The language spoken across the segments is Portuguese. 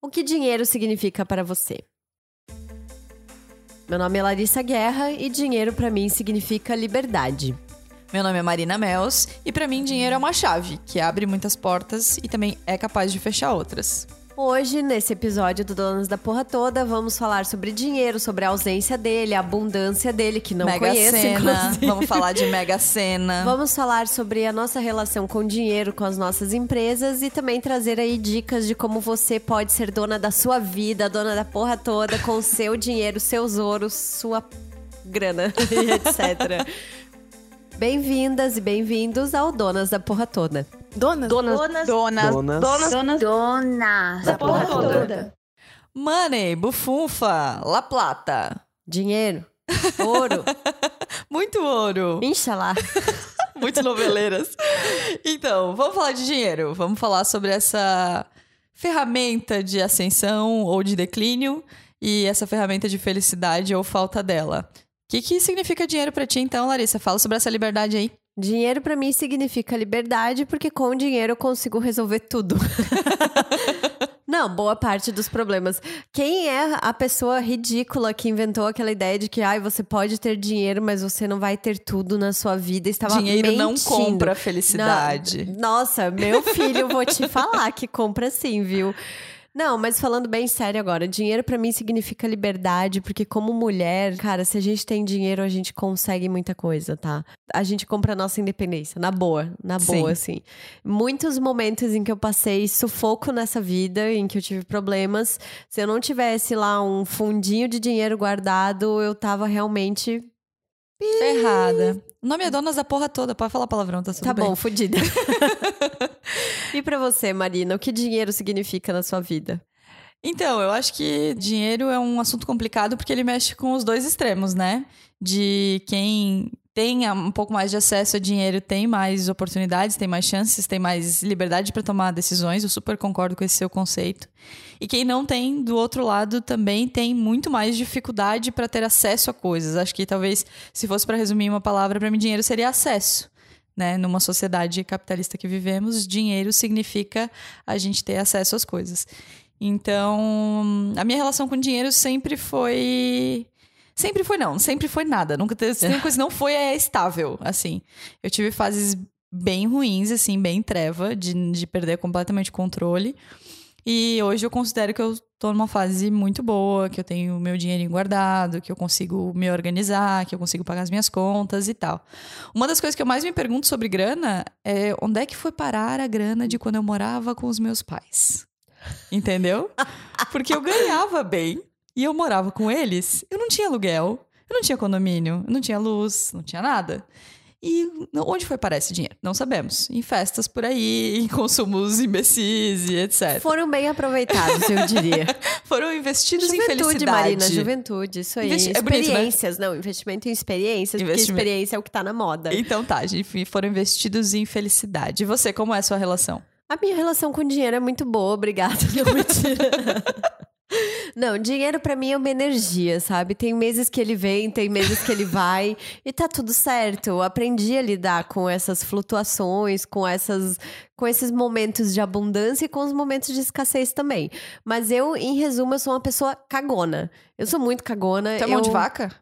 O que dinheiro significa para você? Meu nome é Larissa Guerra e dinheiro para mim significa liberdade. Meu nome é Marina Mels e para mim dinheiro é uma chave que abre muitas portas e também é capaz de fechar outras. Hoje, nesse episódio do Donas da Porra Toda, vamos falar sobre dinheiro, sobre a ausência dele, a abundância dele, que não Mega conheço, inclusive. vamos falar de Mega Sena. Vamos falar sobre a nossa relação com dinheiro, com as nossas empresas e também trazer aí dicas de como você pode ser dona da sua vida, dona da porra toda, com o seu dinheiro, seus ouros, sua grana e etc. Bem-vindas e bem-vindos ao Donas da Porra Toda. Donas? Donas. Donas. Donas. Donas. Donas. Donas. Da porra toda. Money, bufunfa, La Plata. Dinheiro, ouro, Muito ouro. Inxalá. Muito noveleiras. Então, vamos falar de dinheiro. Vamos falar sobre essa ferramenta de ascensão ou de declínio e essa ferramenta de felicidade ou falta dela. O que, que significa dinheiro pra ti, então, Larissa? Fala sobre essa liberdade aí. Dinheiro pra mim significa liberdade, porque com o dinheiro eu consigo resolver tudo. Não, boa parte dos problemas. Quem é a pessoa ridícula que inventou aquela ideia de que ai, você pode ter dinheiro, mas você não vai ter tudo na sua vida? Estava dinheiro não mentindo. compra felicidade. Não, nossa, meu filho, vou te falar que compra sim, viu? Não, mas falando bem sério agora, dinheiro pra mim significa liberdade, porque como mulher, cara, se a gente tem dinheiro, a gente consegue muita coisa, tá? A gente compra a nossa independência, na boa, na boa, assim. Muitos momentos em que eu passei sufoco nessa vida, em que eu tive problemas, se eu não tivesse lá um fundinho de dinheiro guardado, eu tava realmente Ferrada. O nome é Donas da Porra Toda. Pode falar palavrão, tá tudo Tá bem. bom, fodida. e pra você, Marina, o que dinheiro significa na sua vida? Então, eu acho que dinheiro é um assunto complicado porque ele mexe com os dois extremos, né? De quem tem um pouco mais de acesso a dinheiro tem mais oportunidades, tem mais chances, tem mais liberdade para tomar decisões. Eu super concordo com esse seu conceito. E quem não tem, do outro lado, também tem muito mais dificuldade para ter acesso a coisas. Acho que talvez, se fosse para resumir uma palavra, para mim, dinheiro seria acesso. Né? Numa sociedade capitalista que vivemos, dinheiro significa a gente ter acesso às coisas. Então, a minha relação com dinheiro sempre foi. Sempre foi não, sempre foi nada. Nunca teve. Se tem coisa que não foi, é estável, assim. Eu tive fases bem ruins, assim, bem treva, de, de perder completamente o controle. E hoje eu considero que eu tô numa fase muito boa, que eu tenho o meu dinheirinho guardado, que eu consigo me organizar, que eu consigo pagar as minhas contas e tal. Uma das coisas que eu mais me pergunto sobre grana é onde é que foi parar a grana de quando eu morava com os meus pais? Entendeu? Porque eu ganhava bem e eu morava com eles. Eu não tinha aluguel, eu não tinha condomínio, eu não tinha luz, não tinha nada. E onde foi parar esse dinheiro? Não sabemos. Em festas por aí, em consumos imbecis e etc. Foram bem aproveitados, eu diria. Foram investidos em juventude, felicidade. Marina, juventude, isso aí. Investi- é bonito, né? experiências, não, investimento em experiências, porque Investimento. experiência é o que tá na moda. Então tá, enfim, foram investidos em felicidade. E você, como é a sua relação? A minha relação com dinheiro é muito boa, obrigada. Não, mentira. Não, dinheiro pra mim é uma energia, sabe? Tem meses que ele vem, tem meses que ele vai e tá tudo certo. Eu aprendi a lidar com essas flutuações, com essas com esses momentos de abundância e com os momentos de escassez também. Mas eu, em resumo, eu sou uma pessoa cagona. Eu sou muito cagona. Tu é mão eu... de vaca?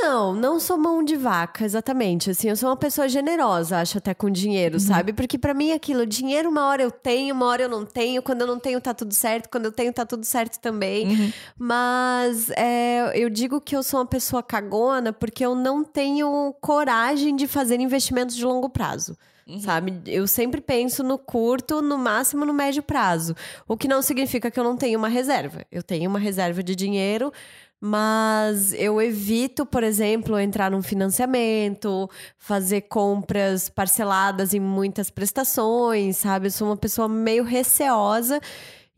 Não, não sou mão de vaca, exatamente. Assim, eu sou uma pessoa generosa, acho até com dinheiro, Uhum. sabe? Porque pra mim aquilo, dinheiro uma hora eu tenho, uma hora eu não tenho. Quando eu não tenho tá tudo certo, quando eu tenho tá tudo certo também. Uhum. Mas é, eu digo que eu sou uma pessoa cagona porque eu não tenho coragem de fazer investimentos de longo prazo. Uhum. Sabe? Eu sempre penso no curto, no máximo no médio prazo. O que não significa que eu não tenho uma reserva. Eu tenho uma reserva de dinheiro, mas eu evito, por exemplo, entrar num financiamento, fazer compras parceladas em muitas prestações, sabe? Eu sou uma pessoa meio receosa.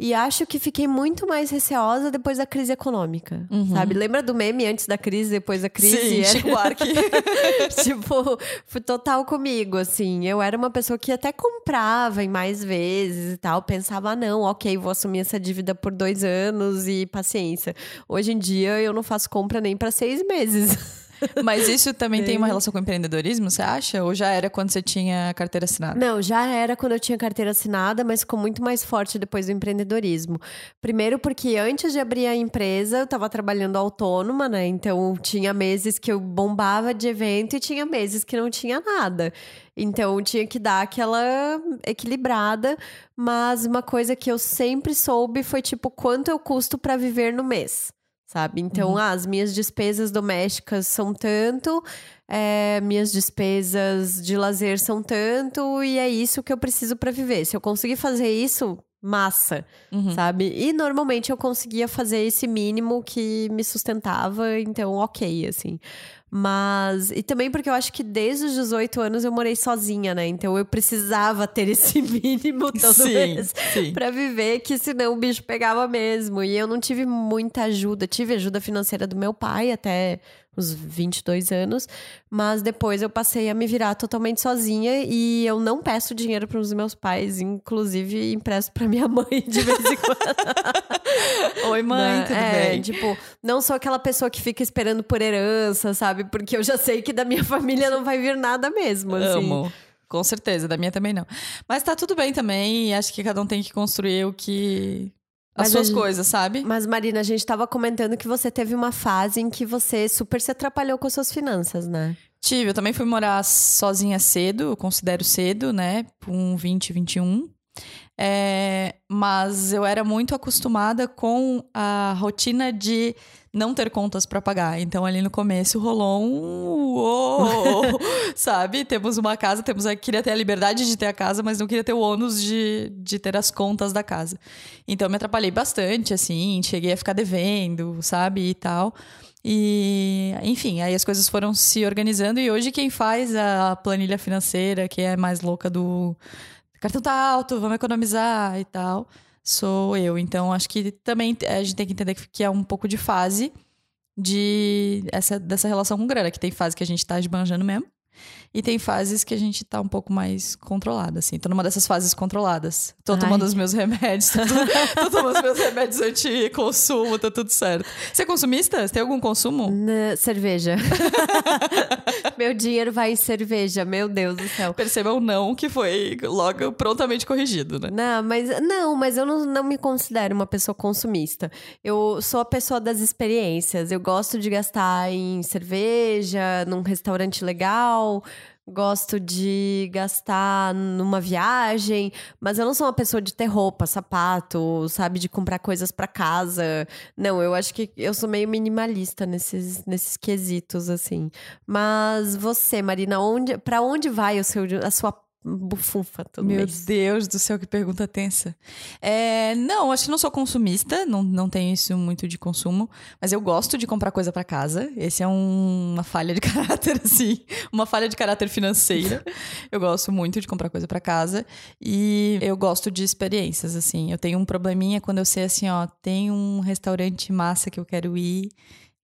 E acho que fiquei muito mais receosa depois da crise econômica, sabe? Lembra do meme antes da crise, depois da crise? Sim, Era- Chico Buarque. tipo, foi total comigo, assim. Eu era uma pessoa que até comprava em mais vezes e tal. Pensava, ah, não, ok, vou assumir essa dívida por dois anos e paciência. Hoje em dia, eu não faço compra nem para seis meses. Mas isso também tem uma relação com empreendedorismo, você acha? Ou já era quando você tinha carteira assinada? Não, já era quando eu tinha carteira assinada, mas ficou muito mais forte depois do empreendedorismo. Primeiro porque antes de abrir a empresa, eu estava trabalhando autônoma, né? Então tinha meses que eu bombava de evento e tinha meses que não tinha nada. Então tinha que dar aquela equilibrada, mas uma coisa que eu sempre soube foi tipo quanto eu custo para viver no mês sabe? Então, uhum. ah, as minhas despesas domésticas são tanto, é, minhas despesas de lazer são tanto, e é isso que eu preciso para viver. Se eu conseguir fazer isso, massa, uhum. sabe? E normalmente eu conseguia fazer esse mínimo que me sustentava, então ok, assim. Mas. E também porque eu acho que desde os 18 anos eu morei sozinha, né? Então eu precisava ter esse mínimo todo sim, mês sim. pra viver, que senão o bicho pegava mesmo. E eu não tive muita ajuda. Tive ajuda financeira do meu pai até uns 22 anos, mas depois eu passei a me virar totalmente sozinha e eu não peço dinheiro para os meus pais, inclusive empresto para minha mãe de vez em quando. Oi, mãe, né? tudo é, bem? Tipo, não sou aquela pessoa que fica esperando por herança, sabe? Porque eu já sei que da minha família não vai vir nada mesmo, assim. Amo. Com certeza, da minha também não. Mas tá tudo bem também, acho que cada um tem que construir o que as mas suas gente, coisas, sabe? Mas, Marina, a gente tava comentando que você teve uma fase em que você super se atrapalhou com as suas finanças, né? Tive, eu também fui morar sozinha cedo, eu considero cedo, né? Com 20, 21. É, mas eu era muito acostumada com a rotina de não ter contas para pagar. Então ali no começo rolou um uou, sabe? Temos uma casa, temos a, queria ter a liberdade de ter a casa, mas não queria ter o ônus de, de ter as contas da casa. Então me atrapalhei bastante, assim, cheguei a ficar devendo, sabe? E tal. E, enfim, aí as coisas foram se organizando e hoje quem faz a planilha financeira, que é mais louca do cartão tá alto, vamos economizar e tal, sou eu. Então, acho que também a gente tem que entender que é um pouco de fase de essa, dessa relação com grana, que tem fase que a gente tá esbanjando mesmo. E tem fases que a gente tá um pouco mais controlada, assim. Tô numa dessas fases controladas. Tô Ai. tomando os meus remédios, tô, tô tomando os meus remédios anti-consumo, tá tudo certo. Você é consumista? Você tem algum consumo? Na, cerveja. meu dinheiro vai em cerveja, meu Deus do céu. Perceba o não que foi logo prontamente corrigido, né? Não, mas não, mas eu não, não me considero uma pessoa consumista. Eu sou a pessoa das experiências. Eu gosto de gastar em cerveja, num restaurante legal gosto de gastar numa viagem, mas eu não sou uma pessoa de ter roupa, sapato, sabe, de comprar coisas para casa. Não, eu acho que eu sou meio minimalista nesses, nesses quesitos assim. Mas você, Marina, onde, para onde vai o seu a sua bufunfa todo Meu mês. Deus do céu, que pergunta tensa. É, não, acho que não sou consumista, não, não tenho isso muito de consumo, mas eu gosto de comprar coisa para casa. Esse é um, uma falha de caráter, assim, uma falha de caráter financeira. eu gosto muito de comprar coisa para casa e eu gosto de experiências, assim. Eu tenho um probleminha quando eu sei assim, ó, tem um restaurante massa que eu quero ir,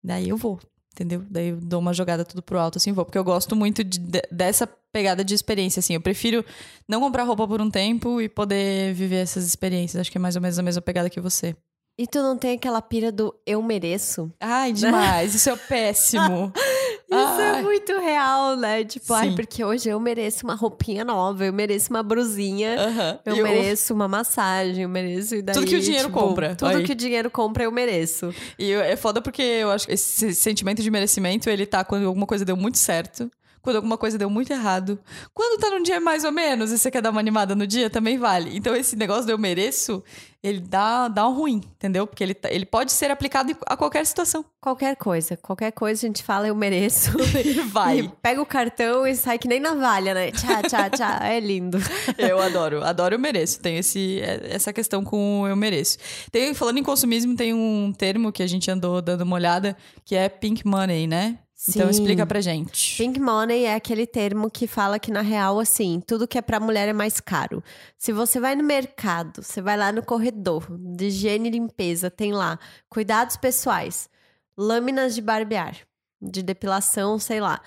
daí eu vou entendeu? Daí eu dou uma jogada tudo pro alto, assim, vou. Porque eu gosto muito de, de, dessa pegada de experiência, assim. Eu prefiro não comprar roupa por um tempo e poder viver essas experiências. Acho que é mais ou menos a mesma pegada que você. E tu não tem aquela pira do eu mereço? Ai, demais. Isso é péssimo. Isso é ai. é muito real, né? Tipo, Sim. ai, porque hoje eu mereço uma roupinha nova, eu mereço uma brusinha, uh -huh. eu mereço uma massagem, eu mereço. Daí, tudo que o dinheiro tipo, compra. Tudo aí. que o dinheiro compra, eu mereço. E é foda porque eu acho que esse sentimento de merecimento, ele tá quando alguma coisa deu muito certo quando alguma coisa deu muito errado. Quando tá num dia mais ou menos e você quer dar uma animada no dia, também vale. Então, esse negócio do eu mereço, ele dá, dá um ruim, entendeu? Porque ele, tá, ele pode ser aplicado a qualquer situação. Qualquer coisa. Qualquer coisa a gente fala eu mereço. E vai. E pega o cartão e sai que nem navalha, né? Tchá, tchá, tchá. É lindo. Eu adoro. Adoro eu mereço. Tem esse, essa questão com eu mereço. Tem, falando em consumismo, tem um termo que a gente andou dando uma olhada, que é pink money, né? Sim. Então explica pra gente. Pink money é aquele termo que fala que na real assim, tudo que é pra mulher é mais caro. Se você vai no mercado, você vai lá no corredor de higiene e limpeza, tem lá cuidados pessoais, lâminas de barbear, de depilação, sei lá.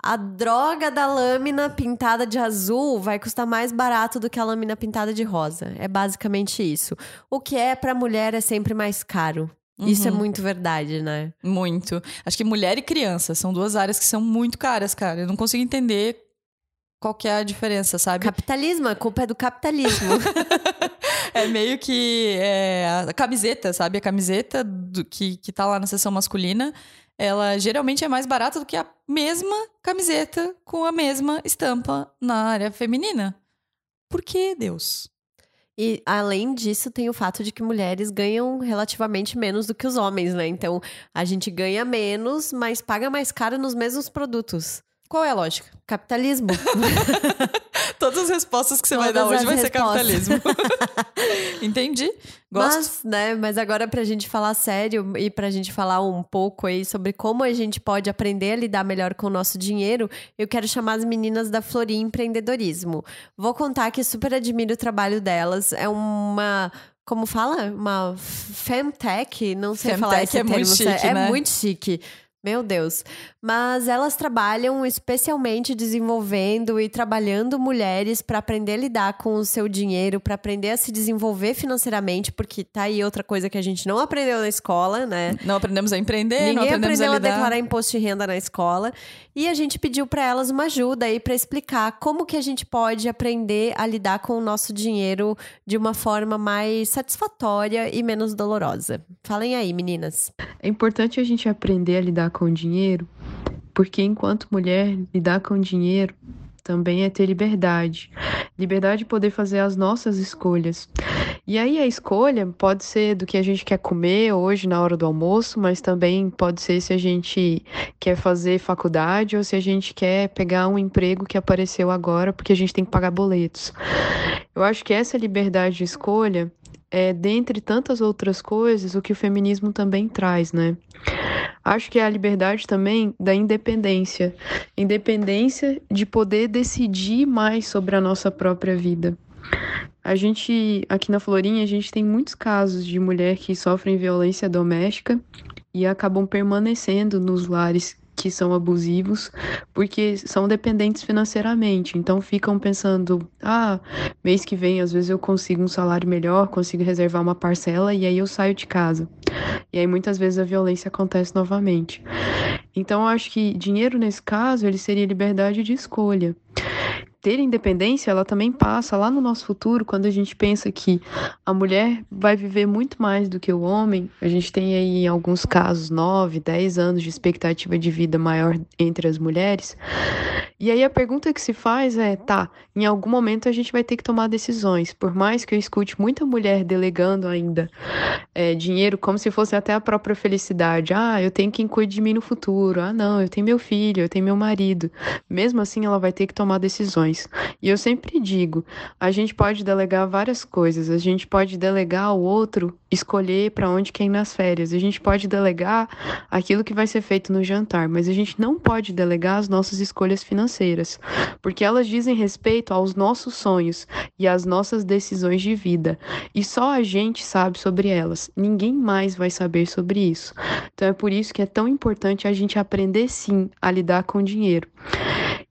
A droga da lâmina pintada de azul vai custar mais barato do que a lâmina pintada de rosa. É basicamente isso. O que é para mulher é sempre mais caro. Uhum. Isso é muito verdade, né? Muito. Acho que mulher e criança são duas áreas que são muito caras, cara. Eu não consigo entender qual que é a diferença, sabe? Capitalismo, a culpa é do capitalismo. é meio que é, a camiseta, sabe? A camiseta do, que, que tá lá na seção masculina, ela geralmente é mais barata do que a mesma camiseta com a mesma estampa na área feminina. Por que, Deus? E além disso, tem o fato de que mulheres ganham relativamente menos do que os homens, né? Então, a gente ganha menos, mas paga mais caro nos mesmos produtos. Qual é a lógica? Capitalismo. Todas as respostas que você Todas vai dar hoje vai ser capitalismo. Entendi. Gosto. Mas, né, mas agora pra gente falar sério e pra gente falar um pouco aí sobre como a gente pode aprender a lidar melhor com o nosso dinheiro, eu quero chamar as meninas da Florim Empreendedorismo. Vou contar que super admiro o trabalho delas. É uma como fala? Uma femtech, não sei femtech falar esse é termo. Muito chique, é né? muito chique. Meu Deus. Mas elas trabalham especialmente desenvolvendo e trabalhando mulheres para aprender a lidar com o seu dinheiro, para aprender a se desenvolver financeiramente, porque tá aí outra coisa que a gente não aprendeu na escola, né? Não aprendemos a empreender, Ninguém não aprendemos aprendeu a, lidar. a declarar imposto de renda na escola. E a gente pediu para elas uma ajuda aí para explicar como que a gente pode aprender a lidar com o nosso dinheiro de uma forma mais satisfatória e menos dolorosa. Falem aí, meninas. É importante a gente aprender a lidar com o dinheiro, porque enquanto mulher, lidar com dinheiro também é ter liberdade. Liberdade de poder fazer as nossas escolhas. E aí a escolha pode ser do que a gente quer comer hoje na hora do almoço, mas também pode ser se a gente quer fazer faculdade ou se a gente quer pegar um emprego que apareceu agora porque a gente tem que pagar boletos. Eu acho que essa liberdade de escolha é, dentre tantas outras coisas, o que o feminismo também traz, né? Acho que é a liberdade também da independência. Independência de poder decidir mais sobre a nossa própria vida. A gente, aqui na Florinha, a gente tem muitos casos de mulher que sofrem violência doméstica e acabam permanecendo nos lares que são abusivos, porque são dependentes financeiramente. Então ficam pensando: ah, mês que vem às vezes eu consigo um salário melhor, consigo reservar uma parcela e aí eu saio de casa. E aí muitas vezes a violência acontece novamente. Então eu acho que dinheiro nesse caso ele seria liberdade de escolha ter independência, ela também passa lá no nosso futuro, quando a gente pensa que a mulher vai viver muito mais do que o homem. A gente tem aí, em alguns casos, 9, 10 anos de expectativa de vida maior entre as mulheres. E aí a pergunta que se faz é: tá, em algum momento a gente vai ter que tomar decisões. Por mais que eu escute muita mulher delegando ainda é, dinheiro como se fosse até a própria felicidade. Ah, eu tenho quem cuide de mim no futuro. Ah, não, eu tenho meu filho, eu tenho meu marido. Mesmo assim, ela vai ter que tomar decisões. E eu sempre digo, a gente pode delegar várias coisas. A gente pode delegar ao outro escolher para onde quer ir nas férias. A gente pode delegar aquilo que vai ser feito no jantar, mas a gente não pode delegar as nossas escolhas financeiras, porque elas dizem respeito aos nossos sonhos e às nossas decisões de vida. E só a gente sabe sobre elas. Ninguém mais vai saber sobre isso. Então é por isso que é tão importante a gente aprender sim a lidar com o dinheiro.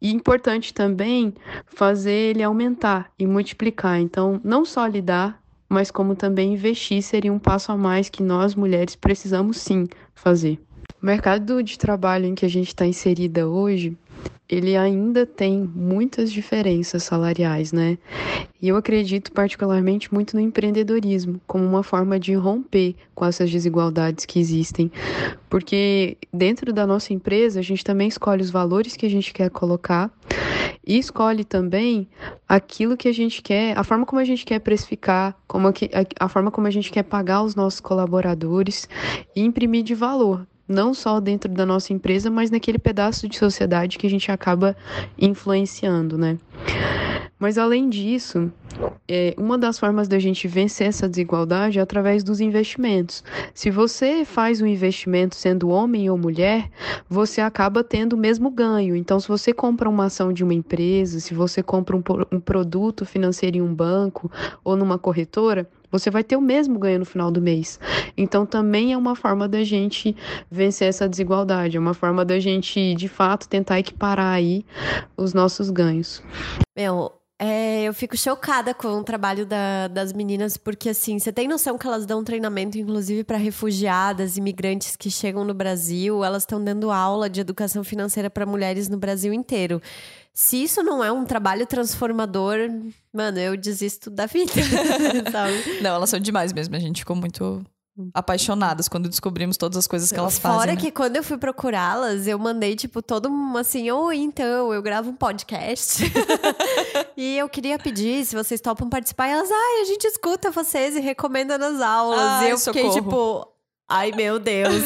E importante também fazer ele aumentar e multiplicar. Então, não só lidar, mas como também investir seria um passo a mais que nós mulheres precisamos sim fazer. O mercado de trabalho em que a gente está inserida hoje ele ainda tem muitas diferenças salariais, né? E eu acredito particularmente muito no empreendedorismo como uma forma de romper com essas desigualdades que existem, porque dentro da nossa empresa a gente também escolhe os valores que a gente quer colocar e escolhe também aquilo que a gente quer, a forma como a gente quer precificar, como a, a forma como a gente quer pagar os nossos colaboradores e imprimir de valor não só dentro da nossa empresa, mas naquele pedaço de sociedade que a gente acaba influenciando, né? Mas além disso, é, uma das formas da gente vencer essa desigualdade é através dos investimentos. Se você faz um investimento sendo homem ou mulher, você acaba tendo o mesmo ganho. Então, se você compra uma ação de uma empresa, se você compra um, um produto financeiro em um banco ou numa corretora, você vai ter o mesmo ganho no final do mês. Então também é uma forma da gente vencer essa desigualdade, é uma forma da gente de fato tentar equiparar aí os nossos ganhos. Meu, É, eu fico chocada com o trabalho da- das meninas, porque assim, você tem noção que elas dão treinamento, inclusive, para refugiadas, imigrantes que chegam no Brasil, elas estão dando aula de educação financeira para mulheres no Brasil inteiro. Se isso não é um trabalho transformador, mano, eu desisto da vida? Não, elas são demais mesmo. A gente ficou muito apaixonadas quando descobrimos todas as coisas que elas fazem. Fora né? que quando eu fui procurá-las, eu mandei, tipo, todo um assim, oi, então, eu gravo um podcast. e eu queria pedir se vocês topam participar. E elas, ai, a gente escuta vocês e recomenda nas aulas. Ai, e eu fiquei, socorro. tipo, ai, meu Deus.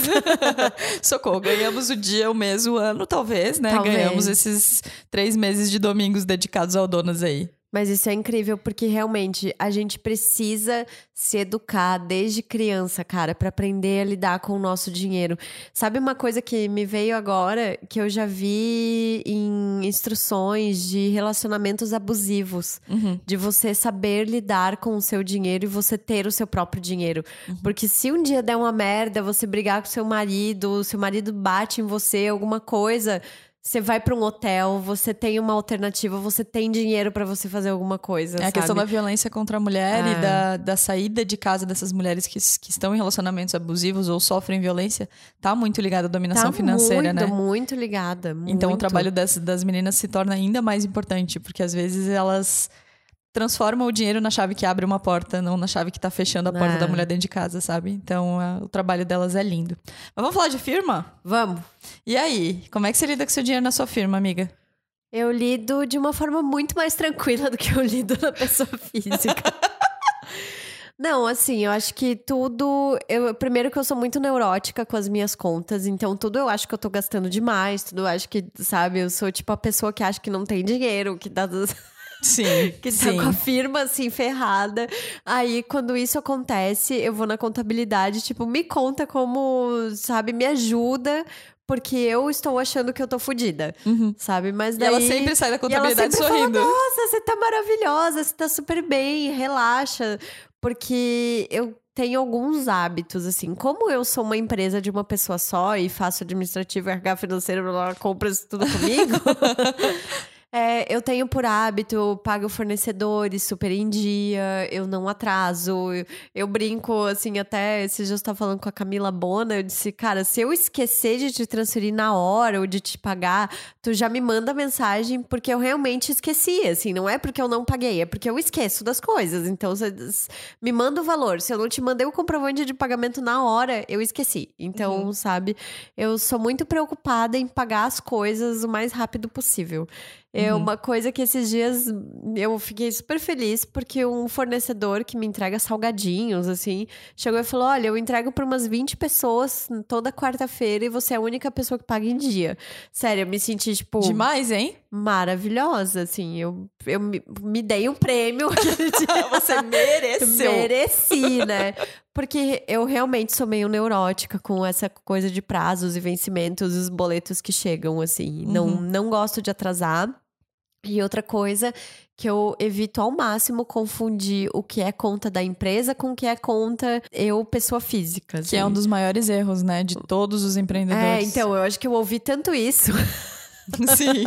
Socorro, ganhamos o dia, o mês, o ano, talvez, né? Talvez. Ganhamos esses três meses de domingos dedicados ao Donas aí. Mas isso é incrível porque realmente a gente precisa se educar desde criança, cara, pra aprender a lidar com o nosso dinheiro. Sabe uma coisa que me veio agora que eu já vi em instruções de relacionamentos abusivos, Uhum. de você saber lidar com o seu dinheiro e você ter o seu próprio dinheiro. Porque se um dia der uma merda, você brigar com seu marido, o seu marido bate em você, alguma coisa, você vai pra um hotel, você tem uma alternativa, você tem dinheiro pra você fazer alguma coisa. É a questão da sabe? violência contra a mulher É. e da, da saída de casa dessas mulheres que, que estão em relacionamentos abusivos ou sofrem violência, tá muito ligada à dominação tá financeira, muito, né? muito ligada. Então o muito. trabalho das, das meninas se torna ainda mais importante, porque às vezes elas transformam o dinheiro na chave que abre uma porta, não na chave que tá fechando a porta É. da mulher dentro de casa, sabe? Então é, o trabalho delas é lindo. Mas vamos falar de firma? Vamos. E aí, como é que você lida com seu dinheiro na sua firma, amiga? Eu lido de uma forma muito mais tranquila do que eu lido na pessoa física. Não, assim, eu acho que tudo. Eu, primeiro que eu sou muito neurótica com as minhas contas, então tudo eu acho que eu tô gastando demais, tudo eu acho que, sabe, eu sou tipo a pessoa que acha que não tem dinheiro, que dá. Sim, que tá sim. com a firma assim ferrada. Aí quando isso acontece, eu vou na contabilidade, tipo, me conta como, sabe, me ajuda, porque eu estou achando que eu tô fodida, sabe? Mas E daí ela sempre sai da e contabilidade sempre fala, sorrindo. Nossa, você tá maravilhosa, você tá super bem, relaxa, porque eu tenho alguns hábitos, assim, como eu sou uma empresa de uma pessoa só e faço administrativo, RH financeiro, blá, blá, compras tudo comigo, é, eu tenho por hábito, pago fornecedores super em dia, eu não atraso, eu, eu brinco, assim, até esses dias eu estava falando com a Camila Bona, eu disse, cara, se eu esquecer de te transferir na hora ou de te pagar, tu já me manda mensagem porque eu realmente esqueci, assim, não é porque eu não paguei, é porque eu esqueço das coisas, então você me manda o valor, se eu não te mandei o comprovante de pagamento na hora, eu esqueci, então, sabe, eu sou muito preocupada em pagar as coisas o mais rápido possível. É uma coisa que esses dias eu fiquei super feliz porque um fornecedor que me entrega salgadinhos, assim, chegou e falou: Olha, eu entrego para umas 20 pessoas toda quarta-feira e você é a única pessoa que paga em dia. Sério, eu me senti, tipo, Demais, hein? maravilhosa, assim. Eu, eu me, me dei um prêmio. Você mereceu. Mereci, né? Porque eu realmente sou meio neurótica com essa coisa de prazos e vencimentos, os boletos que chegam, assim. Não, não gosto de atrasar. E outra coisa que eu evito ao máximo confundir o que é conta da empresa com o que é conta eu, pessoa física. Que é assim. um dos maiores erros, né? De todos os empreendedores. É, então, eu acho que eu ouvi tanto isso. Sim.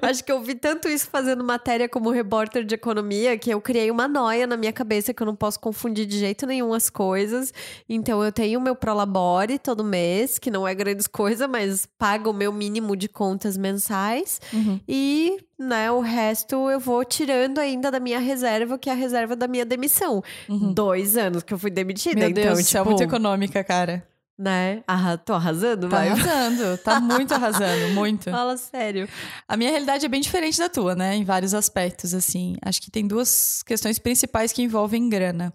Acho que eu vi tanto isso fazendo matéria como repórter de economia que eu criei uma noia na minha cabeça que eu não posso confundir de jeito nenhum as coisas. Então eu tenho o meu Prolabore todo mês, que não é grandes coisa, mas paga o meu mínimo de contas mensais. Uhum. E, né, o resto eu vou tirando ainda da minha reserva, que é a reserva da minha demissão. Dois anos que eu fui demitida. Uhum. Meu então, Deus, tipo, você é muito econômica, cara. Né? Arra tô arrasando, Tá vai. arrasando, tá muito arrasando, muito. Fala sério. A minha realidade é bem diferente da tua, né? Em vários aspectos, assim. Acho que tem duas questões principais que envolvem grana.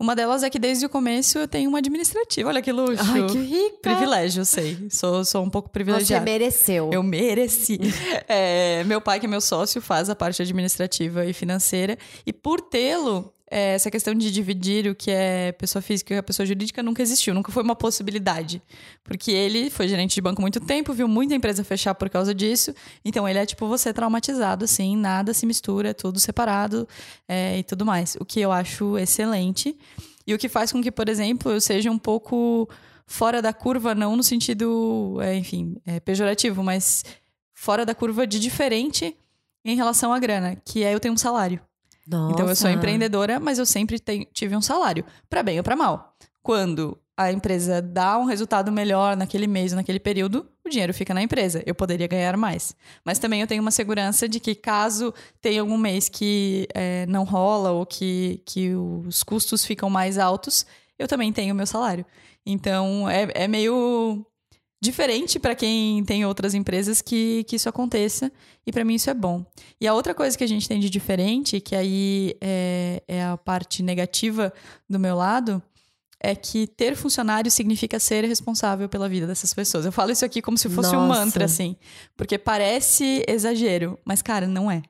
Uma delas é que desde o começo eu tenho uma administrativa. Olha que luxo. Ai, que rica. Privilégio, eu sei. Sou, sou um pouco Você privilegiada. mereceu. Eu mereci. É, meu pai, que é meu sócio, faz a parte administrativa e financeira. E por tê-lo, é, essa questão de dividir o que é pessoa física e a pessoa jurídica nunca existiu, nunca foi uma possibilidade. Porque ele foi gerente de banco muito tempo, viu muita empresa fechar por causa disso. Então ele é tipo você traumatizado, assim, nada se mistura, é tudo separado é, e tudo mais. O que eu acho excelente. E o que faz com que, por exemplo, eu seja um pouco fora da curva, não no sentido, é, enfim, é, pejorativo, mas fora da curva de diferente em relação à grana, que é eu tenho um salário. Nossa. Então eu sou empreendedora, mas eu sempre tive um salário, para bem ou para mal. Quando a empresa dá um resultado melhor naquele mês naquele período, o dinheiro fica na empresa. Eu poderia ganhar mais. Mas também eu tenho uma segurança de que caso tenha algum mês que eh, não rola ou que, que os custos ficam mais altos, eu também tenho o meu salário. Então é, é meio diferente para quem tem outras empresas que, que isso aconteça. E para mim isso é bom. E a outra coisa que a gente tem de diferente, que aí é, é a parte negativa do meu lado, é que ter funcionário significa ser responsável pela vida dessas pessoas. Eu falo isso aqui como se fosse um Nossa. mantra, assim. Porque parece exagero, mas, cara, não é.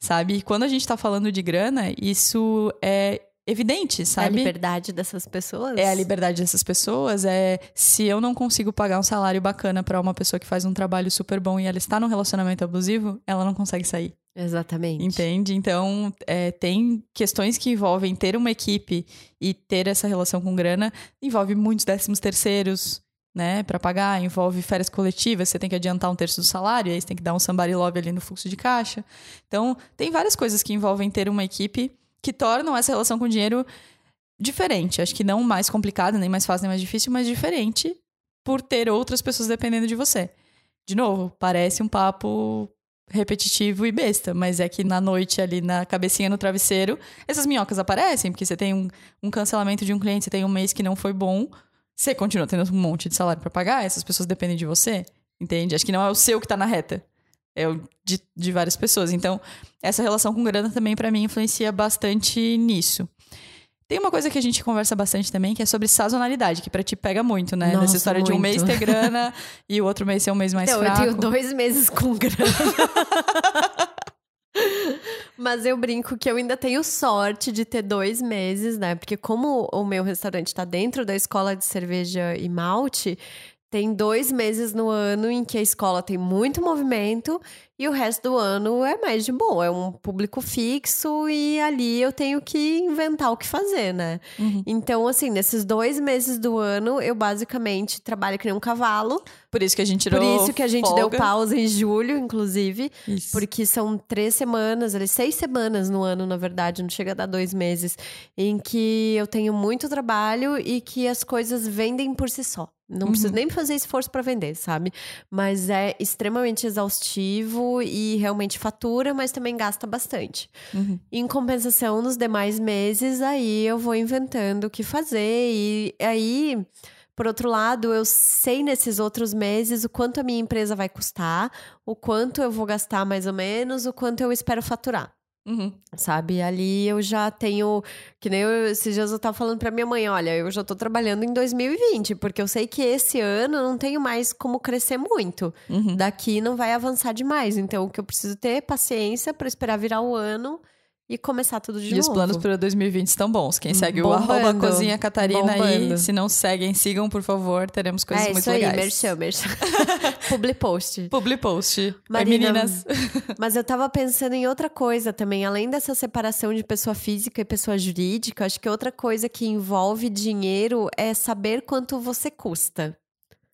Sabe? E quando a gente tá falando de grana, isso é evidente, É a sabe? liberdade dessas pessoas? É a liberdade dessas pessoas. É se eu não consigo pagar um salário bacana pra uma pessoa que faz um trabalho super bom e ela está num relacionamento abusivo, ela não consegue sair. Exatamente. Entende? Então, é, tem questões que envolvem ter uma equipe e ter essa relação com grana, envolve muitos décimos terceiros, né, para pagar, envolve férias coletivas, você tem que adiantar um terço do salário, aí você tem que dar um somebody love ali no fluxo de caixa. Então, tem várias coisas que envolvem ter uma equipe que tornam essa relação com o dinheiro diferente. Acho que não mais complicada, nem mais fácil, nem mais difícil, mas diferente por ter outras pessoas dependendo de você. De novo, parece um papo repetitivo e besta, mas é que na noite ali na cabecinha no travesseiro, essas minhocas aparecem, porque você tem um, um cancelamento de um cliente, você tem um mês que não foi bom, você continua tendo um monte de salário para pagar, essas pessoas dependem de você, entende? Acho que não é o seu que tá na reta, o de, de várias pessoas. Então, essa relação com grana também para mim influencia bastante nisso. Tem uma coisa que a gente conversa bastante também, que é sobre sazonalidade, que pra ti pega muito, né? Nossa, Nessa história de um muito. mês ter grana e o outro mês ser um mês mais Então, fraco. eu tenho dois meses com grana. Mas eu brinco que eu ainda tenho sorte de ter dois meses, né? Porque como o meu restaurante tá dentro da escola de cerveja e malte, tem dois meses no ano em que a escola tem muito movimento e o resto do ano é mais de boa. É um público fixo e ali eu tenho que inventar o que fazer, né? Uhum. Então, assim, nesses dois meses do ano, eu basicamente trabalho que nem um cavalo. Por isso que a gente tirou Por isso que a gente deu folga. pausa em julho, inclusive. Isso. Porque são três semanas, ali, seis semanas no ano, na verdade, não chega a dar dois meses, em que eu tenho muito trabalho e que as coisas vendem por si só. Não preciso nem fazer esforço para vender, sabe? Mas é extremamente exaustivo e realmente fatura, mas também gasta bastante. Uhum. Em compensação, nos demais meses, aí eu vou inventando o que fazer. E aí, por outro lado, eu sei nesses outros meses o quanto a minha empresa vai custar, o quanto eu vou gastar mais ou menos, o quanto eu espero faturar. Uhum. Sabe? Ali eu já tenho. Que nem eu, esses dias eu tava falando pra minha mãe: olha, eu já tô trabalhando em 2020, porque eu sei que esse ano eu não tenho mais como crescer muito. Uhum. Daqui não vai avançar demais. Então, o que eu preciso ter é paciência pra esperar virar o ano e começar tudo de E novo. os planos para 2020 estão bons. Quem segue Bombando. o arroba Cozinha Catarina aí, Bombando. se não seguem, sigam, por favor. Teremos coisas é muito isso aí, legais. merchan, merchan. Publi post. Publi post. Oi, Marina, meninas. Mas eu tava pensando em outra coisa também, além dessa separação de pessoa física e pessoa jurídica, acho que outra coisa que envolve dinheiro é saber quanto você custa.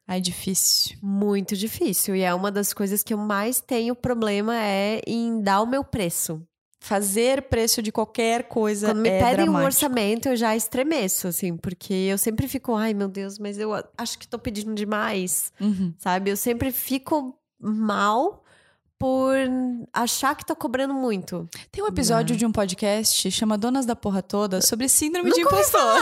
Ai, difícil. Muito difícil. E é uma das coisas que eu mais tenho problema é em dar o meu preço. Fazer preço de qualquer coisa Quando me é pedem um dramático. orçamento, eu já estremeço, assim, porque eu sempre fico, ai meu Deus, mas eu acho que tô pedindo demais, Uhum. sabe? Eu sempre fico mal por achar que tô cobrando muito. Tem um episódio de um podcast chama Donas da Porra Toda sobre síndrome de Nunca ouvi impostor.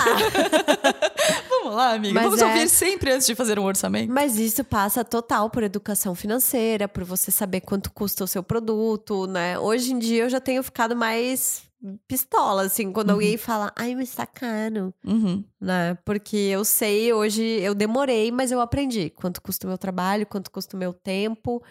Vamos lá, amiga. Mas Vamos é- ouvir sempre antes de fazer um orçamento. Mas isso passa total por educação financeira, por você saber quanto custa o seu produto, né? Hoje em dia eu já tenho ficado mais pistola, assim, quando alguém fala, ai, mas tá caro, Uhum. né? Porque eu sei, hoje eu demorei, mas eu aprendi quanto custa o meu trabalho, quanto custa o meu tempo.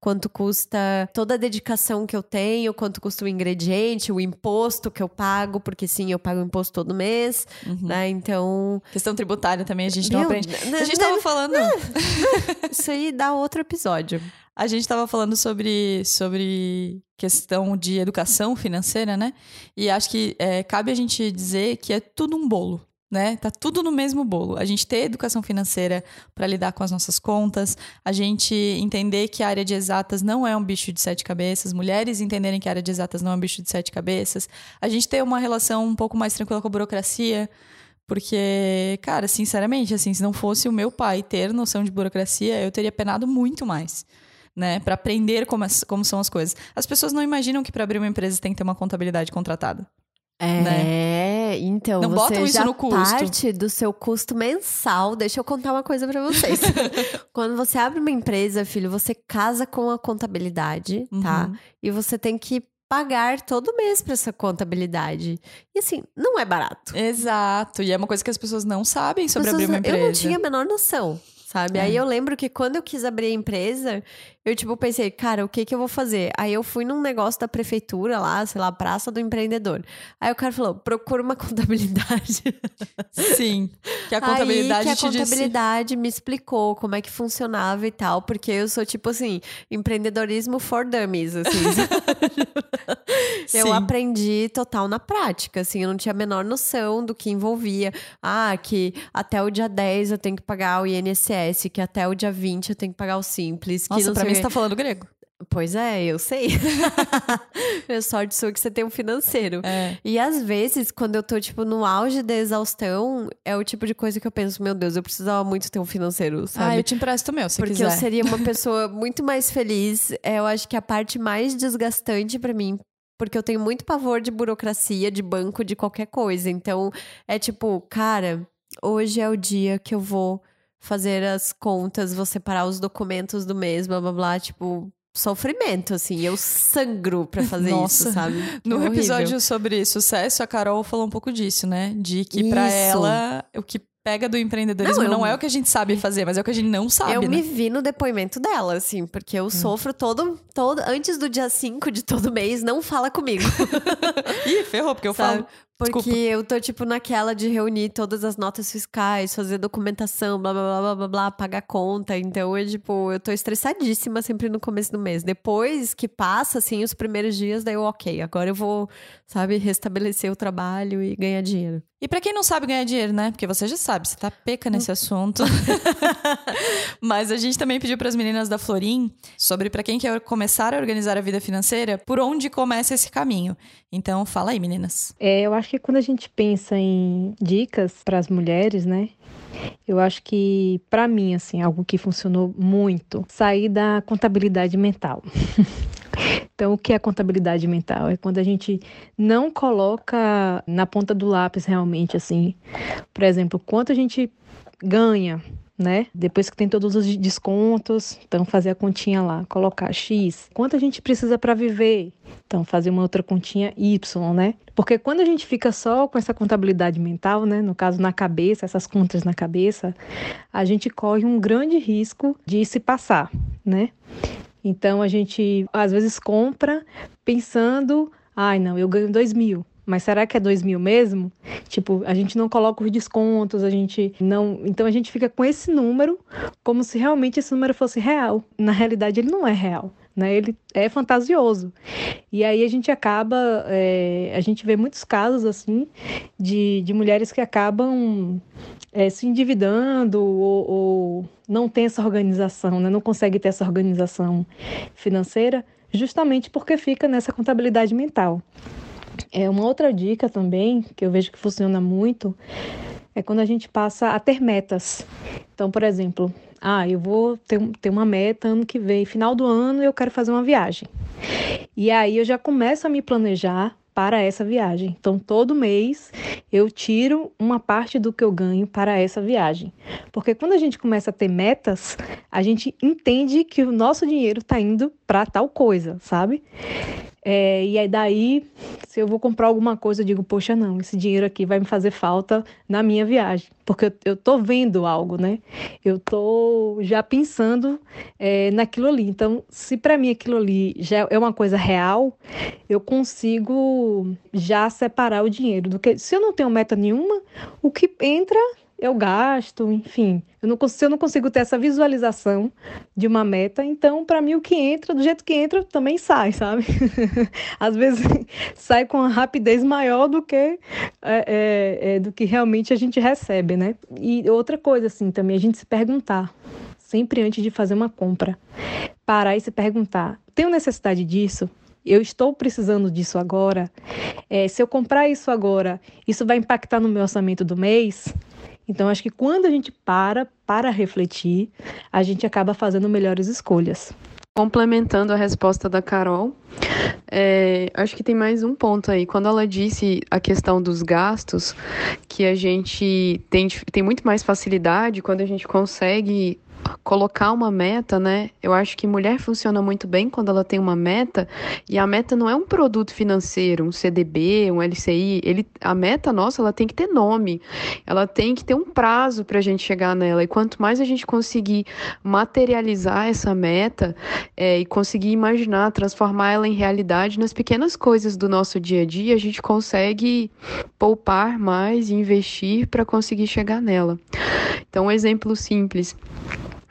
Quanto custa toda a dedicação que eu tenho, quanto custa o ingrediente, o imposto que eu pago, porque sim, eu pago imposto todo mês, Uhum. né? Então, Questão tributária também a gente não Meu, aprende. né, A gente né, tava falando. isso aí dá outro episódio. A gente estava falando sobre, sobre questão de educação financeira, né? E acho que é, cabe a gente dizer que é tudo um bolo. Né? Tá tudo no mesmo bolo. A gente ter educação financeira para lidar com as nossas contas, a gente entender que a área de exatas não é um bicho de sete cabeças, mulheres entenderem que a área de exatas não é um bicho de sete cabeças, a gente ter uma relação um pouco mais tranquila com a burocracia, porque, cara, sinceramente, assim, se não fosse o meu pai ter noção de burocracia, eu teria penado muito mais. Né, para aprender como, como são as coisas. As pessoas não imaginam que para abrir uma empresa tem que ter uma contabilidade contratada. É, né? então, não você botam já isso no custo. parte do seu custo mensal. Deixa eu contar uma coisa para vocês. Quando você abre uma empresa, filho, você casa com a contabilidade, tá? Uhum. E você tem que pagar todo mês para essa contabilidade. E assim, não é barato. Exato. E é uma coisa que as pessoas não sabem sobre Pessoas- abrir uma empresa. Eu não tinha a menor noção. Sabe? É. Aí eu lembro que quando eu quis abrir a empresa, eu, tipo, pensei, cara, o que que eu vou fazer? Aí eu fui num negócio da prefeitura lá, sei lá, Praça do Empreendedor. Aí o cara falou, procura uma contabilidade. Sim. Que a contabilidade Aí que a contabilidade me explicou como é que funcionava e tal, porque eu sou tipo assim, empreendedorismo for dummies, assim. disse. eu aprendi total na prática, assim, eu não tinha a menor noção do que envolvia. Ah, que até o dia 10 eu tenho que pagar o INSS, que até o dia 20 eu tenho que pagar o Simples, que Nossa, não pra sei mim você tá falando grego. Pois é, eu sei. é sorte sua que você tem um financeiro. É. E às vezes, quando eu tô, tipo, no auge da exaustão, é o tipo de coisa que eu penso, meu Deus, eu precisava muito ter um financeiro, Ah, sabe? eu te empresto meu, se Porque quiser. eu seria uma pessoa muito mais feliz. É, eu acho que a parte mais desgastante pra mim, porque eu tenho muito pavor de burocracia, de banco, de qualquer coisa. Então, é tipo, cara, hoje é o dia que eu vou fazer as contas, vou separar os documentos do mês, blá blá blá, tipo, sofrimento, assim. Eu sangro pra fazer Nossa. isso, sabe? No É horrível. episódio sobre sucesso, a Carol falou um pouco disso, né? De que pra Isso. ela, o que pega do empreendedorismo Não, não, eu- é o que a gente sabe fazer, mas é o que a gente não sabe, Eu né? Hum. me vi no depoimento dela, assim, porque eu sofro todo, todo. Antes do dia 5 de todo mês, não fala comigo. Ih, ferrou, porque eu Sabe? falo. Porque Desculpa. eu tô, tipo, naquela de reunir todas as notas fiscais, fazer documentação, blá, blá, blá, blá, blá, blá, pagar conta. Então, eu, tipo, eu tô estressadíssima sempre no começo do mês. Depois que passa, assim, os primeiros dias, daí eu, ok, agora eu vou, sabe, restabelecer o trabalho e ganhar dinheiro. E pra quem não sabe ganhar dinheiro, né? Porque você já sabe, você tá peca nesse assunto. Mas a gente também pediu pras meninas da Florim sobre pra quem quer começar a organizar a vida financeira, por onde começa esse caminho. Então, fala aí, meninas. É, eu acho que quando a gente pensa em dicas para as mulheres, né? Eu acho que para mim assim, algo que funcionou muito, sair da contabilidade mental. Então, o que é contabilidade mental? É quando a gente não coloca na ponta do lápis realmente assim, por exemplo, quanto a gente ganha, né? Depois que tem todos os descontos, então fazer a continha lá, colocar X. Quanto a gente precisa para viver? Então fazer uma outra continha Y, né? Porque quando a gente fica só com essa contabilidade mental, né, no caso na cabeça, essas contas na cabeça, a gente corre um grande risco de se passar, né? Então a gente às vezes compra pensando, ai não, eu ganho dois mil. Mas será que é dois mil mesmo? Tipo, a gente não coloca os descontos, a gente não. Então a gente fica com esse número como se realmente esse número fosse real. Na realidade, ele não é real, né? Ele é fantasioso. E aí a gente acaba. é, a gente vê muitos casos assim de, de mulheres que acabam é, se endividando ou, ou não tem essa organização, né? não consegue ter essa organização financeira, justamente porque fica nessa contabilidade mental. É uma outra dica também que eu vejo que funciona muito é quando a gente passa a ter metas. Então, por exemplo, ah, eu vou ter, ter uma meta ano que vem, final do ano eu quero fazer uma viagem. E aí eu já começo a me planejar para essa viagem. Então, todo mês eu tiro uma parte do que eu ganho para essa viagem. Porque quando a gente começa a ter metas, a gente entende que o nosso dinheiro está indo para tal coisa, sabe? É, e aí daí, se eu vou comprar alguma coisa, eu digo, poxa, não, esse dinheiro aqui vai me fazer falta na minha viagem. Porque eu, eu tô vendo algo, né? Eu tô já pensando é, naquilo ali. Então, se para mim aquilo ali já é uma coisa real, eu consigo já separar o dinheiro. Do que se eu não tenho meta nenhuma, o que entra eu gasto, enfim. Eu não, se eu não consigo ter essa visualização de uma meta, então, para mim, o que entra, do jeito que entra, também sai, sabe? Às vezes sai com uma rapidez maior do que, é, é, é, do que realmente a gente recebe, né? E outra coisa, assim, também, a gente se perguntar, sempre antes de fazer uma compra, parar e se perguntar: tenho necessidade disso? eu estou precisando disso agora. É, se eu comprar isso agora, isso vai impactar no meu orçamento do mês. Então, acho que quando a gente para para refletir, a gente acaba fazendo melhores escolhas. Complementando a resposta da Carol, é, acho que tem mais um ponto aí. Quando ela disse a questão dos gastos, que a gente tem, tem muito mais facilidade quando a gente consegue colocar uma meta, né? Eu acho que mulher funciona muito bem quando ela tem uma meta e a meta não é um produto financeiro, um CDB, um LCI. Ele, a meta nossa, ela tem que ter nome, ela tem que ter um prazo para a gente chegar nela. E quanto mais a gente conseguir materializar essa meta é, e conseguir imaginar, transformar ela em realidade nas pequenas coisas do nosso dia a dia, a gente consegue poupar mais e investir para conseguir chegar nela. Então, um exemplo simples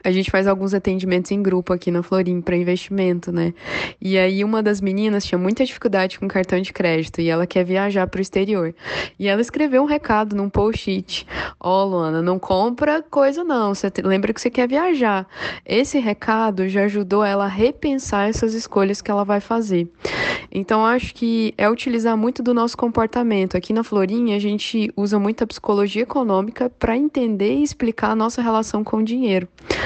a gente faz alguns atendimentos em grupo aqui na Florim para investimento, né? E aí uma das meninas tinha muita dificuldade com cartão de crédito e ela quer viajar para o exterior. E ela escreveu um recado num post-it: "Ó, oh, Luana, não compra coisa não, você lembra que você quer viajar". Esse recado já ajudou ela a repensar essas escolhas que ela vai fazer. Então acho que é utilizar muito do nosso comportamento. Aqui na Florim a gente usa muito a psicologia econômica para entender e explicar a nossa relação com o dinheiro.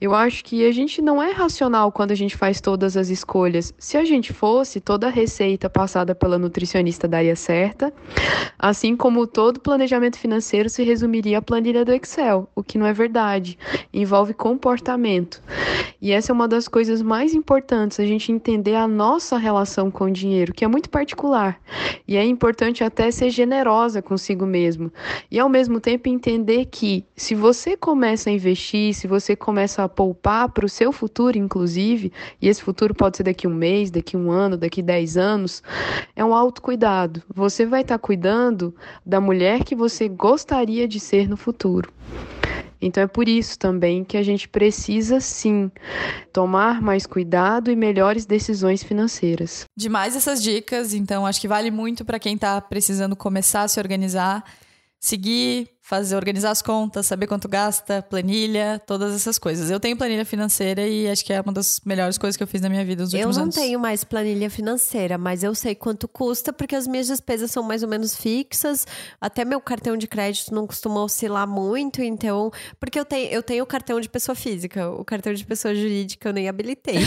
Eu acho que a gente não é racional quando a gente faz todas as escolhas. Se a gente fosse, toda receita passada pela nutricionista daria certa, assim como todo planejamento financeiro se resumiria à planilha do Excel, o que não é verdade. Envolve comportamento. E essa é uma das coisas mais importantes, a gente entender a nossa relação com o dinheiro, que é muito particular. E é importante até ser generosa consigo mesmo. E ao mesmo tempo entender que se você começa a investir, se você começa a poupar para o seu futuro, inclusive, e esse futuro pode ser daqui um mês, daqui um ano, daqui dez anos, é um autocuidado. Você vai estar tá cuidando da mulher que você gostaria de ser no futuro. Então é por isso também que a gente precisa sim tomar mais cuidado e melhores decisões financeiras. Demais essas dicas, então acho que vale muito para quem está precisando começar a se organizar, seguir fazer, organizar as contas, saber quanto gasta, planilha, todas essas coisas. Eu tenho planilha financeira e acho que é uma das melhores coisas que eu fiz na minha vida nos últimos anos. Eu não anos. tenho mais planilha financeira, mas eu sei quanto custa porque as minhas despesas são mais ou menos fixas. Até meu cartão de crédito não costuma oscilar muito, então, porque eu tenho eu tenho o cartão de pessoa física, o cartão de pessoa jurídica eu nem habilitei.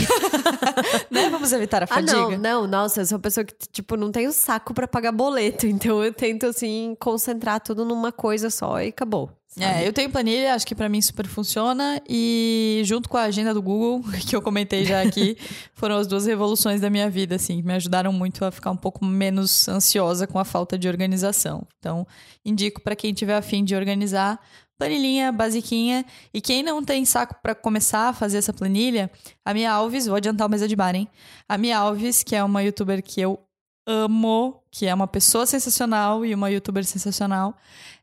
né? Vamos evitar a fadiga. Ah, não, não, nossa, eu sou uma pessoa que tipo não tenho saco para pagar boleto, então eu tento assim concentrar tudo numa coisa só e acabou. Sabe? É, eu tenho planilha, acho que para mim super funciona. E junto com a agenda do Google, que eu comentei já aqui, foram as duas revoluções da minha vida, assim, que me ajudaram muito a ficar um pouco menos ansiosa com a falta de organização. Então, indico para quem tiver afim de organizar, planilhinha basiquinha. E quem não tem saco para começar a fazer essa planilha, a Mia Alves, vou adiantar o mesa de bar, hein? A Mia Alves, que é uma youtuber que eu amo, que é uma pessoa sensacional e uma youtuber sensacional,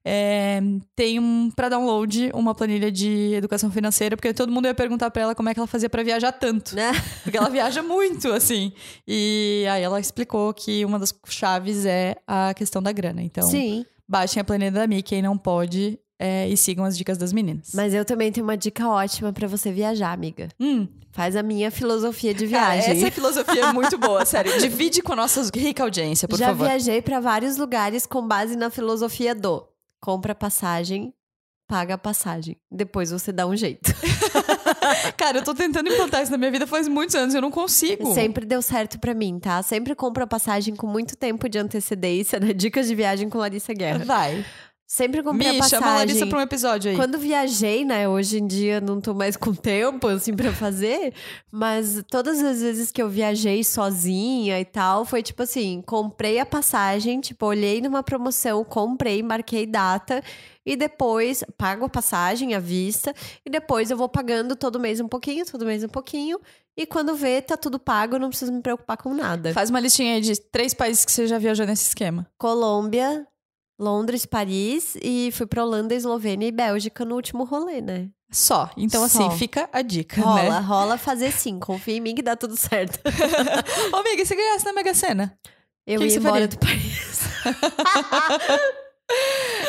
é, tem um para download uma planilha de educação financeira, porque todo mundo ia perguntar para ela como é que ela fazia para viajar tanto, né? Porque ela viaja muito, assim. E aí ela explicou que uma das chaves é a questão da grana. Então, Sim. baixem a planilha da Mi, quem não pode é, e sigam as dicas das meninas. Mas eu também tenho uma dica ótima para você viajar, amiga. Hum. Faz a minha filosofia de viagem. Ah, essa filosofia é muito boa, sério. Divide com a nossa rica audiência, por Já favor. Já viajei para vários lugares com base na filosofia do compra passagem, paga a passagem. Depois você dá um jeito. Cara, eu tô tentando implantar isso na minha vida faz muitos anos, eu não consigo. Sempre deu certo para mim, tá? Sempre compra passagem com muito tempo de antecedência, né? Dicas de viagem com Larissa Guerra. Vai. Sempre comprei Me, a passagem. chama a Larissa pra um episódio aí. Quando viajei, né? Hoje em dia não tô mais com tempo, assim, pra fazer. Mas todas as vezes que eu viajei sozinha e tal, foi tipo assim: comprei a passagem, tipo, olhei numa promoção, comprei, marquei data. E depois pago a passagem à vista. E depois eu vou pagando todo mês um pouquinho, todo mês um pouquinho. E quando vê, tá tudo pago, não preciso me preocupar com nada. Faz uma listinha aí de três países que você já viajou nesse esquema: Colômbia, Londres, Paris e fui pra Holanda, Eslovênia e Bélgica no último rolê, né? Só. Então, Só. assim, fica a dica, Rola, né? rola fazer sim. Confia em mim que dá tudo certo. Ô, amiga, e se ganhasse na Mega Sena? Eu Que que ia você embora faria? do país.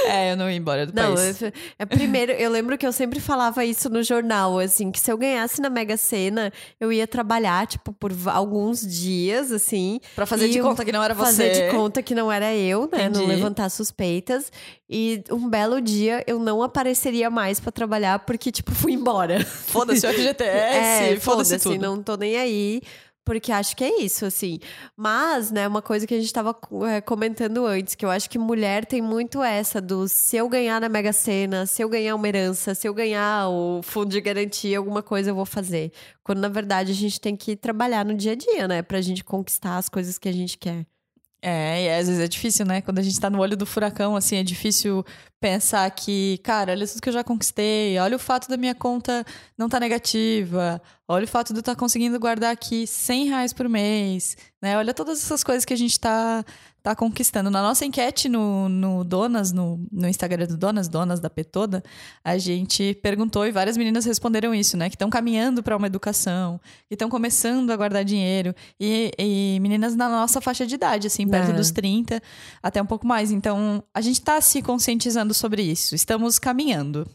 É, eu não ia embora do Não, país. eu- é, primeiro, eu lembro que eu sempre falava isso no jornal, assim, que se eu ganhasse na Mega Sena, eu ia trabalhar, tipo, por alguns dias, assim. Pra fazer de conta que não era você. Fazer de conta que não era eu, né? Não Entendi. levantar suspeitas. E um belo dia eu não apareceria mais pra trabalhar porque, tipo, fui embora. Foda-se o FGTS, É, foda-se foda-se, tudo. não tô nem aí. Porque acho que é isso, assim. Mas, né, uma coisa que a gente tava é, comentando antes, que eu acho que mulher tem muito essa do se eu ganhar na Mega Sena, se eu ganhar uma herança, se eu ganhar o fundo de garantia, alguma coisa eu vou fazer. Quando, na verdade, a gente tem que trabalhar no dia a dia, né? Pra gente conquistar as coisas que a gente quer. É, e às vezes é difícil, né? Quando a gente tá no olho do furacão, assim, é difícil pensar que, cara, olha tudo que eu já conquistei, olha o fato da minha conta não tá negativa, olha o fato de eu estar conseguindo guardar aqui 100 reais por mês, né? Olha todas essas coisas que a gente tá, tá conquistando. Na nossa enquete no, no Donas, no, no Instagram do Donas, Donas da P toda, a gente perguntou e várias meninas responderam isso, né? Que estão caminhando para uma educação, que estão começando a guardar dinheiro. E, e meninas na nossa faixa de idade, assim, perto É. dos 30, até um pouco mais. Então, a gente tá se conscientizando sobre isso. Estamos caminhando.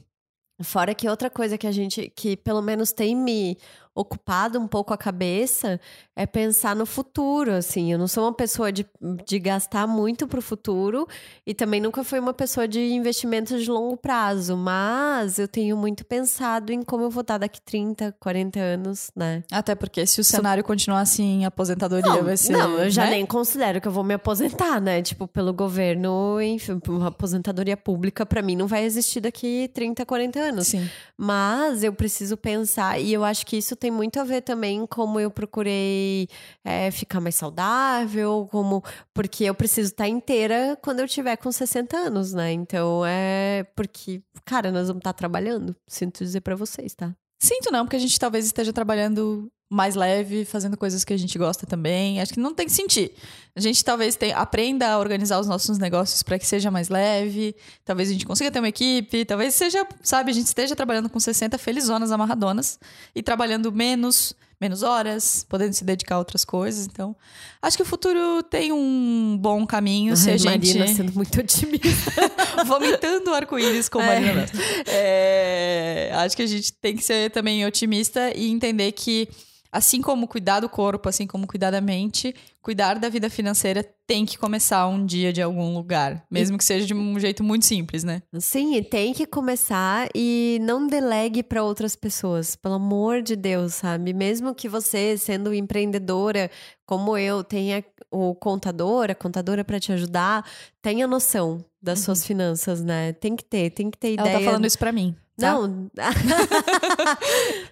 Fora que outra coisa que a gente, que pelo menos tem me ocupado um pouco a cabeça, é pensar no futuro, assim. Eu não sou uma pessoa de, de gastar muito pro futuro e também nunca fui uma pessoa de investimentos de longo prazo, mas eu tenho muito pensado em como eu vou estar daqui 30, 40 anos, né? Até porque se o cenário continuar assim, aposentadoria Não, vai ser. não, eu já né? nem considero que eu vou me aposentar, né? Tipo, pelo governo, enfim, uma aposentadoria pública pra mim não vai existir daqui 30, 40 anos. Sim. Mas eu preciso pensar, e eu acho que isso tem muito a ver também como eu procurei é, ficar mais saudável, como porque eu preciso estar inteira quando eu tiver com 60 anos, né? Então é porque, cara, nós vamos estar trabalhando, sinto dizer pra vocês, tá? Sinto não, porque a gente talvez esteja trabalhando mais leve, fazendo coisas que a gente gosta também. Acho que não tem que sentir. A gente talvez tem- aprenda a organizar os nossos negócios para que seja mais leve. Talvez a gente consiga ter uma equipe. Talvez seja, sabe, a gente esteja trabalhando com 60 felizonas amarradonas e trabalhando menos, menos horas, podendo se dedicar a outras coisas. Então, acho que o futuro tem um bom caminho se a Ai, gente Marina sendo muito otimista. vomitando arco-íris com É. Marina. É, acho que a gente tem que ser também otimista e entender que, assim como cuidar do corpo, assim como cuidar da mente, cuidar da vida financeira tem que começar um dia de algum lugar. Mesmo que seja de um jeito muito simples, né? Sim, tem que começar e não delegue para outras pessoas, pelo amor de Deus, sabe? Mesmo que você, sendo empreendedora como eu, tenha o contador, a contadora para te ajudar, tenha noção das suas finanças, né? Tem que ter, tem que ter Ela ideia. tá falando isso pra mim. Tá? Não.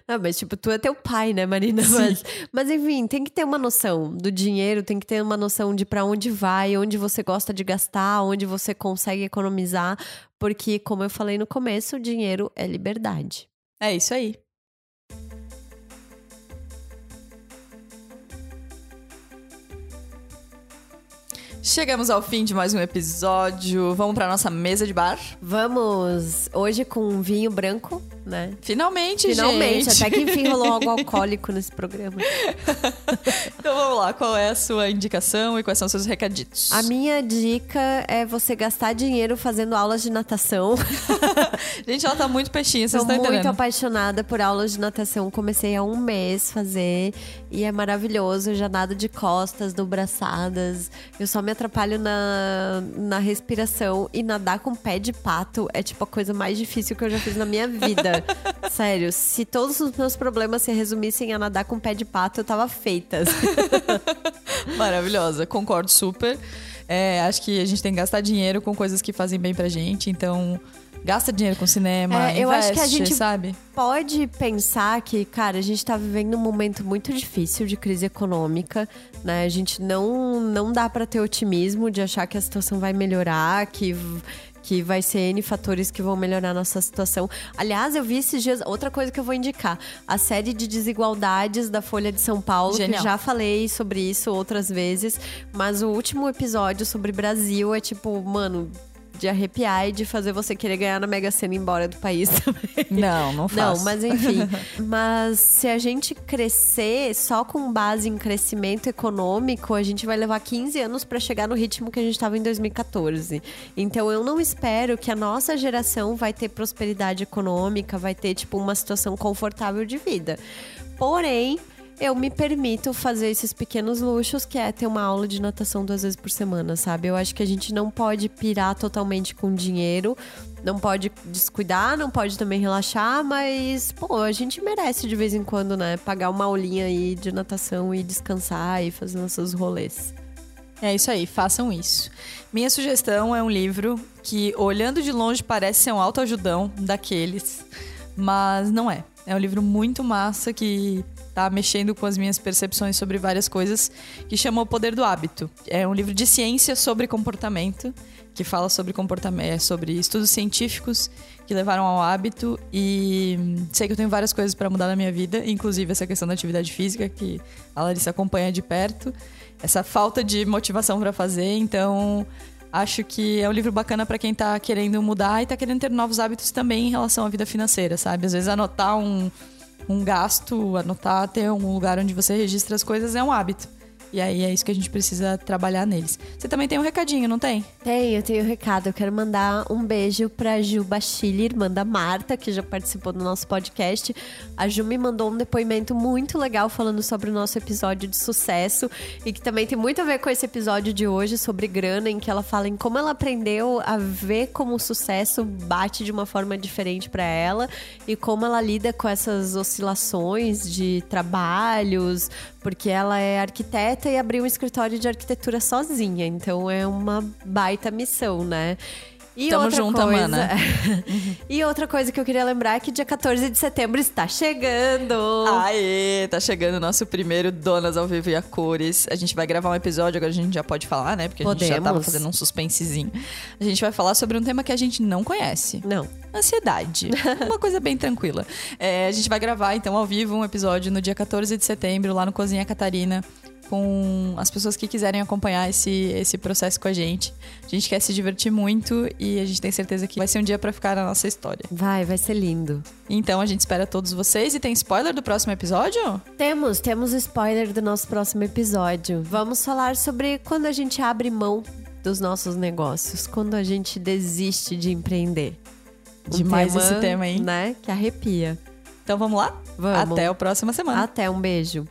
não, mas tipo, tu é teu pai, né, Marina? Mas, mas enfim, tem que ter uma noção do dinheiro, tem que ter uma noção de para onde vai, onde você gosta de gastar, onde você consegue economizar, porque como eu falei no começo, o dinheiro é liberdade. É isso aí. Chegamos ao fim de mais um episódio. Vamos pra nossa mesa de bar? Vamos hoje com vinho branco, né? Finalmente, Finalmente, gente. até que enfim rolou algo alcoólico nesse programa. Então vamos lá, qual é a sua indicação e quais são os seus recaditos? A minha dica é você gastar dinheiro fazendo aulas de natação. Gente, ela tá muito peixinha, vocês Sou estão muito entendendo? apaixonada por aulas de natação. Comecei há um mês fazer e é maravilhoso. Eu já nado de costas, do braçadas. Eu só me atrapalho na, na respiração e nadar com pé de pato é tipo a coisa mais difícil que eu já fiz na minha vida. Sério, se todos os meus problemas se resumissem a nadar com pé de pato, eu tava feita. Maravilhosa, concordo super. É, acho que a gente tem que gastar dinheiro com coisas que fazem bem pra gente, então gasta dinheiro com cinema, É, eu acho que a investe, gente- sabe? pode pensar que, cara, a gente tá vivendo um momento muito difícil de crise econômica, né? A gente não não dá pra ter otimismo de achar que a situação vai melhorar, que que vai ser N fatores que vão melhorar a nossa situação. Aliás, eu vi esses dias, outra coisa que eu vou indicar, a série de desigualdades da Folha de São Paulo, Genial. que já falei sobre isso outras vezes, mas o último episódio sobre Brasil é tipo, mano, de arrepiar e de fazer você querer ganhar na Mega Sena e ir embora do país também. Não, não faço. Não, mas enfim. mas se a gente crescer só com base em crescimento econômico, a gente vai levar 15 anos para chegar no ritmo que a gente estava em 2014. Então eu não espero que a nossa geração vai ter prosperidade econômica, vai ter tipo uma situação confortável de vida. Porém, eu me permito fazer esses pequenos luxos, que é ter uma aula de natação duas vezes por semana, sabe? Eu acho que a gente não pode pirar totalmente com dinheiro, não pode descuidar, não pode também relaxar, mas, pô, a gente merece de vez em quando, né? Pagar uma aulinha aí de natação e descansar e fazer nossos rolês. É isso aí, façam isso. Minha sugestão é um livro que, olhando de longe, parece ser um autoajudão daqueles, mas não é. É um livro muito massa que tá mexendo com as minhas percepções sobre várias coisas, que chama O Poder do Hábito. É um livro de ciência sobre comportamento, que fala sobre comportamento, é, sobre estudos científicos que levaram ao hábito e sei que eu tenho várias coisas para mudar na minha vida, inclusive essa questão da atividade física que a Larissa acompanha de perto, essa falta de motivação para fazer, então acho que é um livro bacana para quem tá querendo mudar e tá querendo ter novos hábitos também em relação à vida financeira, sabe? Às vezes anotar um um gasto, anotar, ter um lugar onde você registra as coisas é um hábito. E aí é isso que a gente precisa trabalhar neles. Você também tem um recadinho, não tem? Tem, eu tenho um recado. Eu quero mandar um beijo pra Ju Bachille, irmã da Marta, que já participou do nosso podcast. A Ju me mandou um depoimento muito legal falando sobre o nosso episódio de sucesso e que também tem muito a ver com esse episódio de hoje sobre grana, em que ela fala em como ela aprendeu a ver como o sucesso bate de uma forma diferente para ela e como ela lida com essas oscilações de trabalhos, porque ela é arquiteta e abriu um escritório de arquitetura sozinha. Então é uma baita missão, né? E Tamo coisa... mana. e outra coisa que eu queria lembrar é que dia 14 de setembro está chegando. Aê, tá chegando o nosso primeiro Donas ao Vivo e a Cores. A gente vai gravar um episódio, agora a gente já pode falar, né? Porque a Podemos. gente já tava fazendo um suspensezinho. A gente vai falar sobre um tema que a gente não conhece. Não. Ansiedade. Uma coisa bem tranquila. É, a gente vai gravar, então, ao vivo um episódio no dia 14 de setembro, lá no Cozinha Catarina com as pessoas que quiserem acompanhar esse, esse processo com a gente. A gente quer se divertir muito e a gente tem certeza que vai ser um dia para ficar na nossa história. Vai, vai ser lindo. Então a gente espera todos vocês e tem spoiler do próximo episódio? Temos, temos spoiler do nosso próximo episódio. Vamos falar sobre quando a gente abre mão dos nossos negócios, quando a gente desiste de empreender. Um Demais tema, esse tema, hein? Né? Que arrepia. Então vamos lá? Vamos. Até a próxima semana. Até, um beijo.